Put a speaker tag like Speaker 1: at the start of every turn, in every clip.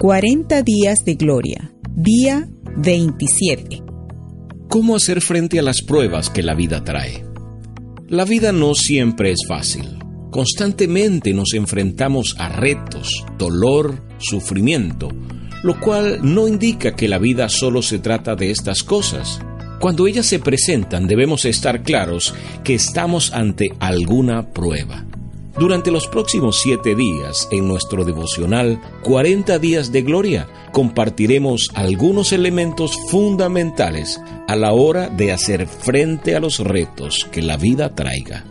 Speaker 1: 40 días de gloria, día 27.
Speaker 2: ¿Cómo hacer frente a las pruebas que la vida trae? La vida no siempre es fácil. Constantemente nos enfrentamos a retos, dolor, sufrimiento, lo cual no indica que la vida solo se trata de estas cosas. Cuando ellas se presentan debemos estar claros que estamos ante alguna prueba. Durante los próximos siete días, en nuestro devocional 40 días de gloria, compartiremos algunos elementos fundamentales a la hora de hacer frente a los retos que la vida traiga.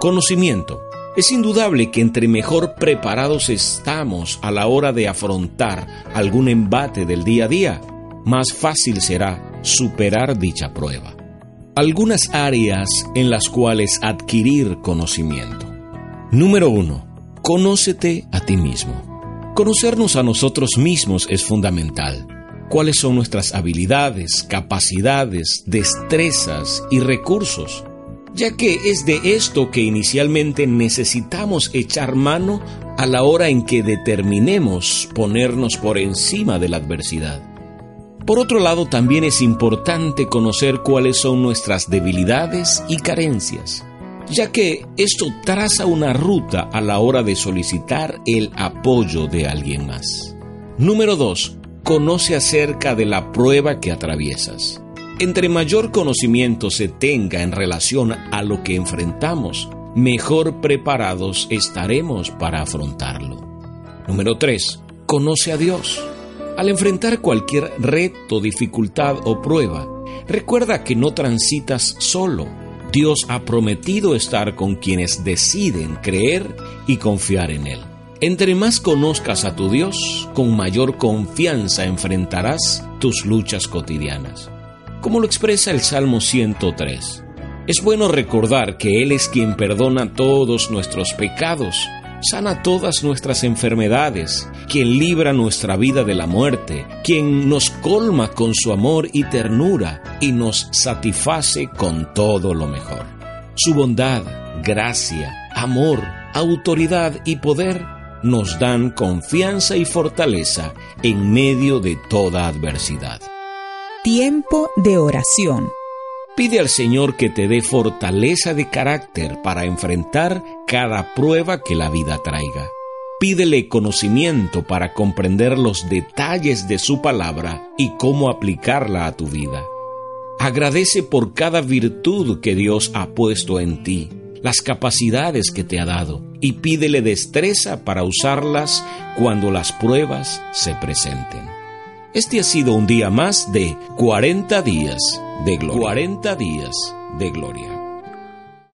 Speaker 2: Conocimiento. Es indudable que entre mejor preparados estamos a la hora de afrontar algún embate del día a día, más fácil será superar dicha prueba. Algunas áreas en las cuales adquirir conocimiento. Número 1. Conócete a ti mismo. Conocernos a nosotros mismos es fundamental. ¿Cuáles son nuestras habilidades, capacidades, destrezas y recursos? Ya que es de esto que inicialmente necesitamos echar mano a la hora en que determinemos ponernos por encima de la adversidad. Por otro lado, también es importante conocer cuáles son nuestras debilidades y carencias ya que esto traza una ruta a la hora de solicitar el apoyo de alguien más. Número 2. Conoce acerca de la prueba que atraviesas. Entre mayor conocimiento se tenga en relación a lo que enfrentamos, mejor preparados estaremos para afrontarlo. Número 3. Conoce a Dios. Al enfrentar cualquier reto, dificultad o prueba, recuerda que no transitas solo Dios ha prometido estar con quienes deciden creer y confiar en Él. Entre más conozcas a tu Dios, con mayor confianza enfrentarás tus luchas cotidianas. Como lo expresa el Salmo 103, es bueno recordar que Él es quien perdona todos nuestros pecados, sana todas nuestras enfermedades, quien libra nuestra vida de la muerte, quien nos colma con su amor y ternura y nos satisface con todo lo mejor. Su bondad, gracia, amor, autoridad y poder nos dan confianza y fortaleza en medio de toda adversidad.
Speaker 1: Tiempo de oración.
Speaker 2: Pide al Señor que te dé fortaleza de carácter para enfrentar cada prueba que la vida traiga. Pídele conocimiento para comprender los detalles de su palabra y cómo aplicarla a tu vida. Agradece por cada virtud que Dios ha puesto en ti, las capacidades que te ha dado, y pídele destreza para usarlas cuando las pruebas se presenten. Este ha sido un día más de 40 días de gloria. 40 días de gloria.